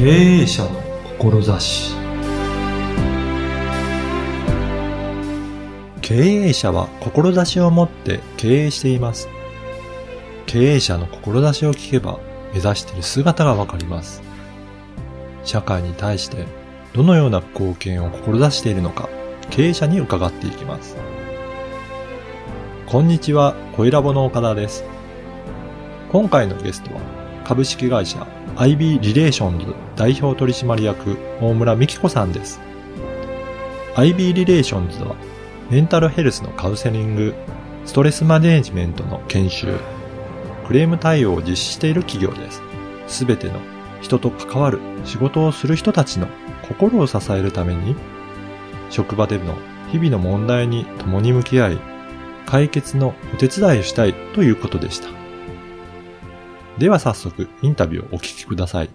経営者の志。経営者は志を持って経営しています。経営者の志を聞けば目指している姿がわかります。社会に対してどのような貢献を志しているのか経営者に伺っていきます。こんにちは、小ラボの岡田です。今回のゲストは、株式会社 IB リレーションズ代表取締役大村美希子さんです。アイビー・リレーションズは、メンタルヘルスのカウンセリング、ストレスマネジメントの研修、クレーム対応を実施している企業です。すべての人と関わる仕事をする人たちの心を支えるために、職場での日々の問題に共に向き合い、解決のお手伝いをしたいということでした。では早速、インタビューをお聞きください。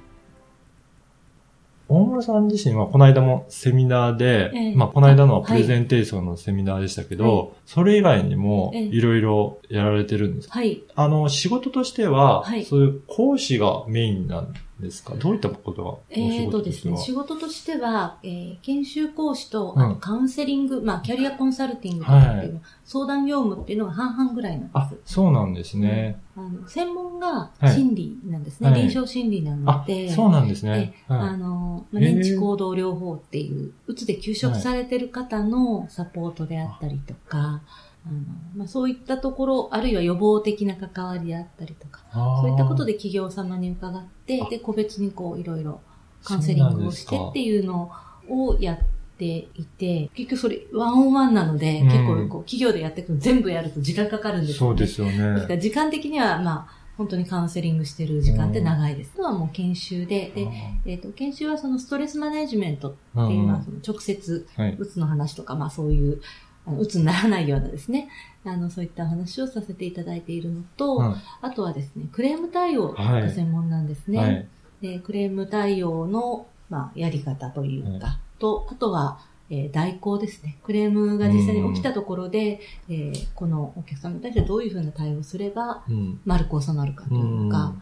大村さん自身はこの間もセミナーで、ええ。まあこの間のはプレゼンテーションのセミナーでしたけど、はいそれ以外にもええ。いろいろやられてるんですか、はい。あの、仕事としては、はい。そういう講師がメインなんですか？どういったことがえーとですね、仕事としては、えー研修講師と、うんあとカウンセリング、まあ、キャリアコンサルティングとかっていう、相談業務っていうのが半々ぐらいなんあで、す。そうなんですね。あの専門がはい。心理なんですね。はい。臨床心理なあので、、そうなんですね。あはい。の、まあ、認知行動療法っていう、うつで休職されてる方のサポートであったりとか、あのまあ、そういったところ、あるいは予防的な関わりであったりとか、そういったことで企業様に伺ってあ、で、個別にこう、いろいろカウンセリングをしてっていうのをやっていて、結局それ、ワンオンワンなので、うん。結構こう、企業でやっていくの全部やると時間かかるんですよそうですよですかね。ら時間的には、まあ、本当にカウンセリングしてる時間って長いです。あとはもう研修で、で、えっ、と、研修はそのストレスマネジメントっていう、うんまあ、その直接、はい。うつの話とか、まあそういう、あのうつにならないようなですね、あの、そういったお話をさせていただいているのと、うんあとはですね、クレーム対応はいが専門なんですね。はい。でクレーム対応の、まあ、やり方というか、はと、あとは、えー代行ですね。クレームが実際に起きたところで、えーこのお客様に対してどういうふうな対応をすれば、うん。丸く収まるかというか、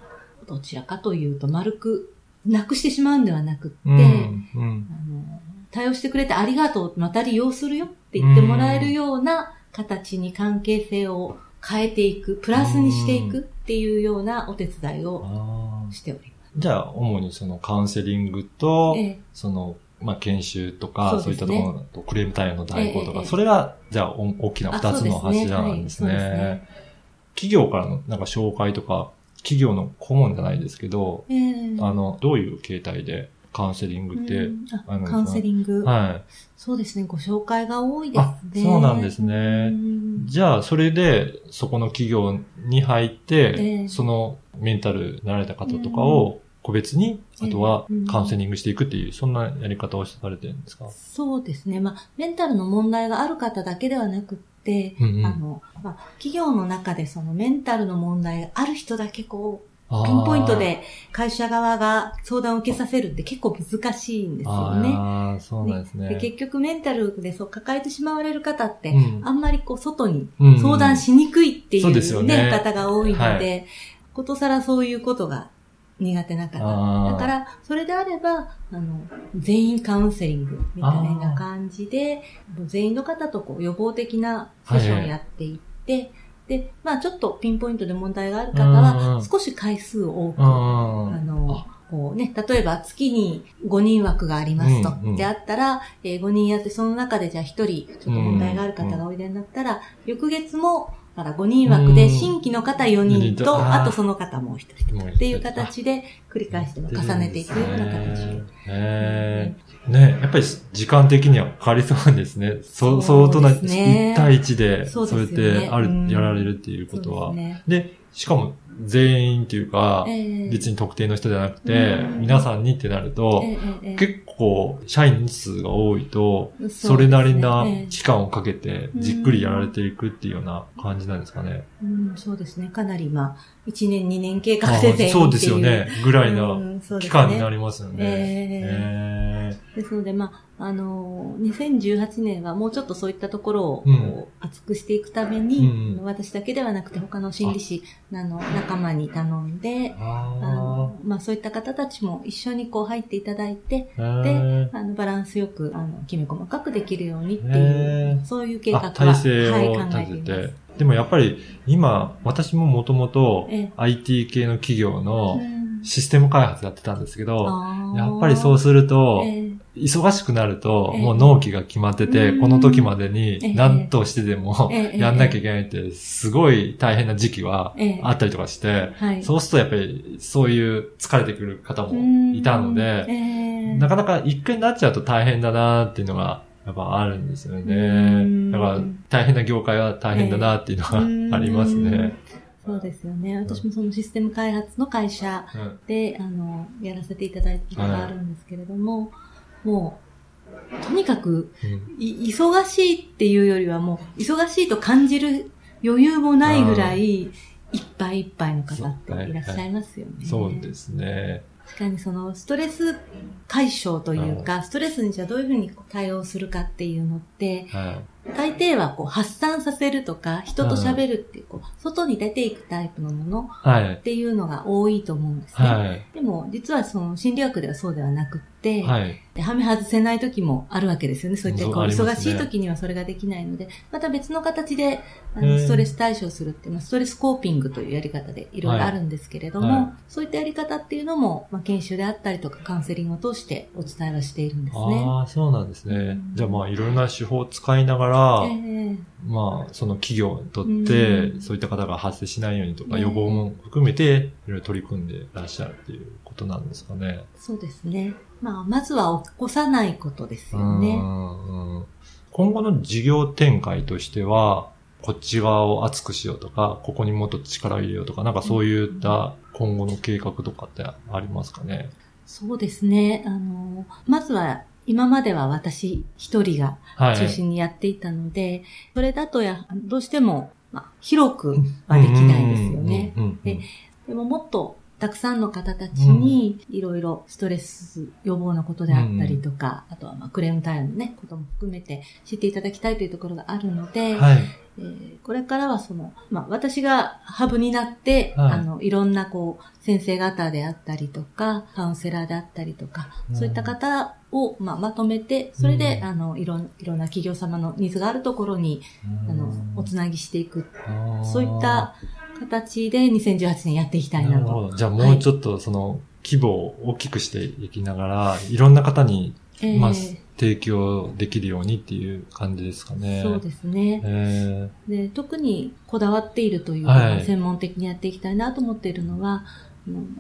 どちらかというと、丸くなくしてしまうんではなくって、うん。うん。あの対応してくれてありがとう、また利用するよって言ってもらえるような形に関係性を変えていく、プラスにしていくっていうようなお手伝いをしておりまじゃあ、主にそのカウンセリングとす。、え。その、まあ、研修とか、そうういったところだと、クレーム対応の代行とか、ええそれが、じゃあ、お大きな二つの柱なんですあそうですね。はいそうね。企業からのなんか紹介とか、企業の顧問じゃないですけど、ええ。あの、どういう形態でカウンセリングって、うん。あカウンセリング、はい。そうですね、ご紹介が多いですあ、ね。そうなんですうね。ん。じゃあ、それで、そこの企業に入って、ええ。そのメンタルになられた方とかを個別に、ええ。あとはうん。カウンセリングしていくっていう、そんなやり方をされてるんですか？そうですね。まあ、メンタルの問題がある方だけではなくって、うんうん。あの、まあ、企業の中でそのメンタルの問題がある人だけこう、ピンポイントで会社側が相談を受けさせるって結構難しいんですよね。そうなんですね。で結局メンタルでそう抱えてしまわれる方って、うんあんまりこう外にうん相談しにくいっていう,、そうですよね方が多いので、はいことさらそういうことが苦手な方。だから、それであれば、あの、全員カウンセリングみたいな感じで、全員の方とこう予防的なセッションをやっていって、で、まあちょっとピンポイントで問題がある方は、ん少し回数を多く、ああの、こうね、例えば月に5人枠がありますと。うんうん。であったら、えー5人やって、その中でじゃあ1人、ちょっと問題がある方がおいでになったら、翌月も、だから5人枠でうん。新規の方4人と、あとその方もう1人。もう一人っていう形で繰り返して重ねていくような形で。へーねやっぱり時間的にはかかりそうですね。そそう相当なですね1対1で、そそうやってある、うんやられるっていうことは。で。で、しかも全員っていうか、えー別に特定の人じゃなくて、うん皆さんにってなると、えー結構社員数が多いと、それなりなえー期間をかけてじっくりやられていくっていうような感じなんですかね。うん、そうですね。かなり、まあ、1年、2年計画あで全員っていそうですよね。ぐらいな期間になりますよね。えーえーですので、まあ、あのー、2018年はもうちょっとそういったところを、うん。厚くしていくために、うん。あの私だけではなくて他の心理師あの仲間に頼んで、ああのまあ、そういった方たちも一緒にこう入っていただいて、あ。でへあのバランスよく、あの、きめ細かくできるようにっていへう、そういう計ー画は、あ体制はい、を考えて立ています。て。。でもやっぱり今、私ももともとええ。IT 系の企業のうん。システム開発やってたんですけど、やっぱりそうすると、ええ忙しくなると、ええ。もう納期が決まってて、うん。この時までえにえ何としてでもええ。やんなきゃいけないって、すごい大変な時期はええ。あったりとかして、はい。そうするとやっぱりそういう疲れてくる方もいたのうん。で、ええ。なかなか一回になっちゃうと大変だなっていうのがやっぱあるんですようね。ん。だから大変な業界は大変だなっていうのがありますね。そうですよね。私もそのシステム開発の会社うん。で、あの、やらせていただいたことがあるんですけれども、もう、とにかく、忙しいっていうよりはもう、忙しいと感じる余裕もないぐらい、いっぱいいっぱいの方っていらっしゃいますよね。そうですね。確かにそのストレス解消というか、ストレスにじゃあどういうふうに対応するかっていうのって、はい。大抵はこう発散させるとか、人と喋るっていう、こう外に出ていくタイプのものはいっ。ていうのが多いと思うんですね。はい。でも、実はその心理学ではそうではなくって、はい。ではめ外せない時もあるわけですよね。そういったこう忙しい時にはそれができないので、また別の形であのストレス対処するっていう、まあ、ストレスコーピングというやり方でいろいろあるんですけれども、はいはいそういったやり方っていうのも、まあ、研修であったりとかカウンセリングを通してお伝えはしているんですね。ああ、そうなんですね。うんじゃあまあいろんな手法を使いながら、ええまあその企業にとってうんそういった方が発生しないようにとかね予防も含めていろいろ取り組んでいらっしゃるっていうことなんですかね。そうですね。まあ、まずは起こさないことですようね。今後の事業展開としては、こっち側を熱くしようとか、ここにもっと力を入れようとか、なんかそういった今後の計画とかってありますかね？そうですね。あの、まずは、今までは私一人がはい。中心にやっていたので、それだとや、どうしても、まあ、広くはできないですよね。でももっとたくさんの方たちにいろいろストレス予防のことであったりとか、あとはまあクレーム対応のね、ことも含めて知っていただきたいというところがあるので、はい。えーこれからはその、まあ、私がハブになって、はい。あの、いろんなこう、先生方であったりとか、カウンセラーであったりとか、うん。そういった方を、まあ、まとめて、それで、うんあの、いろん、いろんな企業様のニーズがあるところに、あの、おつなぎしていく。そういった形で2018年やっていきたいなと。なるほど。じゃあもうちょっとその規模を大きくしていきながら、いろんな方に、えーまあ、提供できるようにっていう感じですかね。そうですね。えで特にこだわっているというか、はい専門的にやっていきたいなと思っているのは、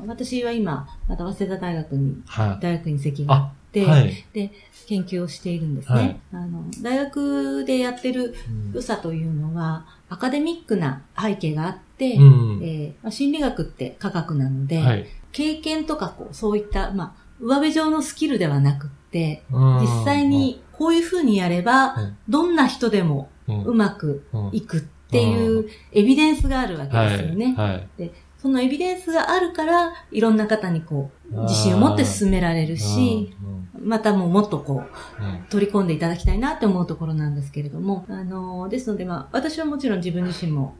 私は今、また早稲田大学に、ー、はい。大学院籍があって、はい。で、研究をしているんですね。はいあの大学でやってる良さというのは、アカデミックな背景があって、うん。えーまあ心理学って科学なので、はい。経験とかこうそういった、まあ、上辺上のスキルではなくって、うん実際、にこういうふうにやれば、うんどんな人でもうまくうんいくっていうエビデンスがあるわけはい。ですよね。はい。そのエビデンスがあるから、いろんな方にこう、自信を持って進められるし、またもうもっとこう、取り込んでいただきたいなって思うところなんですけれども、あの、ですのでまあ、私はもちろん自分自身も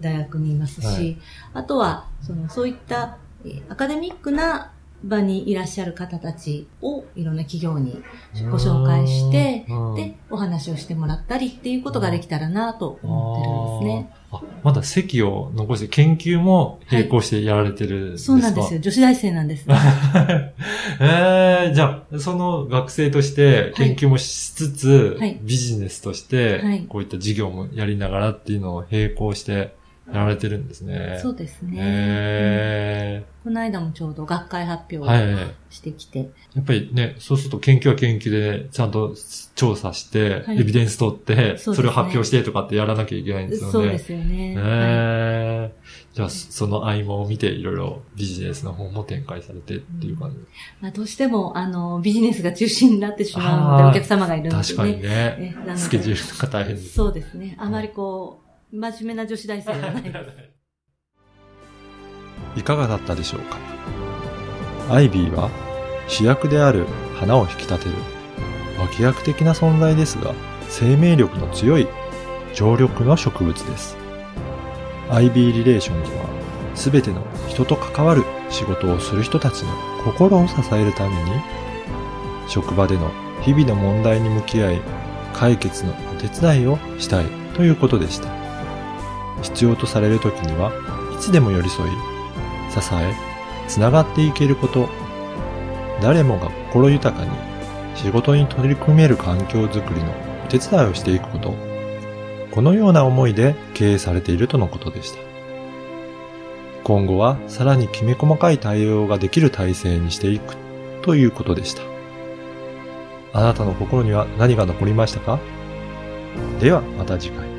大学にいますし、はい。あとは、その、そういった、えーアカデミックな場にいらっしゃる方たちをいろんな企業にご紹介して、うん。で、お話をしてもらったりっていうことができたらなと思ってるんですね。まだ席を残して研究も並行してやられてるんですか、そうなんですよ。女子大生なんです。えー、じゃあ、その学生として研究もしつつ、はい。ビジネスとしてはい、こういった事業もやりながらっていうのを並行してやられてるんですね。そうですね。えこの間もちょうど学会発表ー、をはい。してきて、やっぱりね、そうすると研究は研究でちゃんと調査して、はいエビデンス取って、そねそれを発表してとかってやらなきゃいけないんですよね。そうですよね。はいえーじゃあ、その合間を見ていろいろビジネスの方も展開されてっていう感じ。まあ、どうしても、あの、ビジネスが中心になってしまうので、お客様がいるので、ね。確かにね。スケジュールが大変です。そうですね。あまりこう、真面目な女子大生ではない。いかがだったでしょうか？アイビーは主役である花を引き立てる脇役的な存在ですが、生命力の強い常緑の植物です。IB リレーションズは、すべての人と関わる仕事をする人たちの心を支えるために、職場での日々の問題に向き合い、解決のお手伝いをしたいということでした。必要とされる時には、いつでも寄り添い、支え、つながっていけること、誰もが心豊かに仕事に取り組める環境づくりのお手伝いをしていくこと、このような思いで経営されているとのことでした。今後はさらにきめ細かい対応ができる体制にしていくということでした。あなたの心には何が残りましたか？ではまた次回。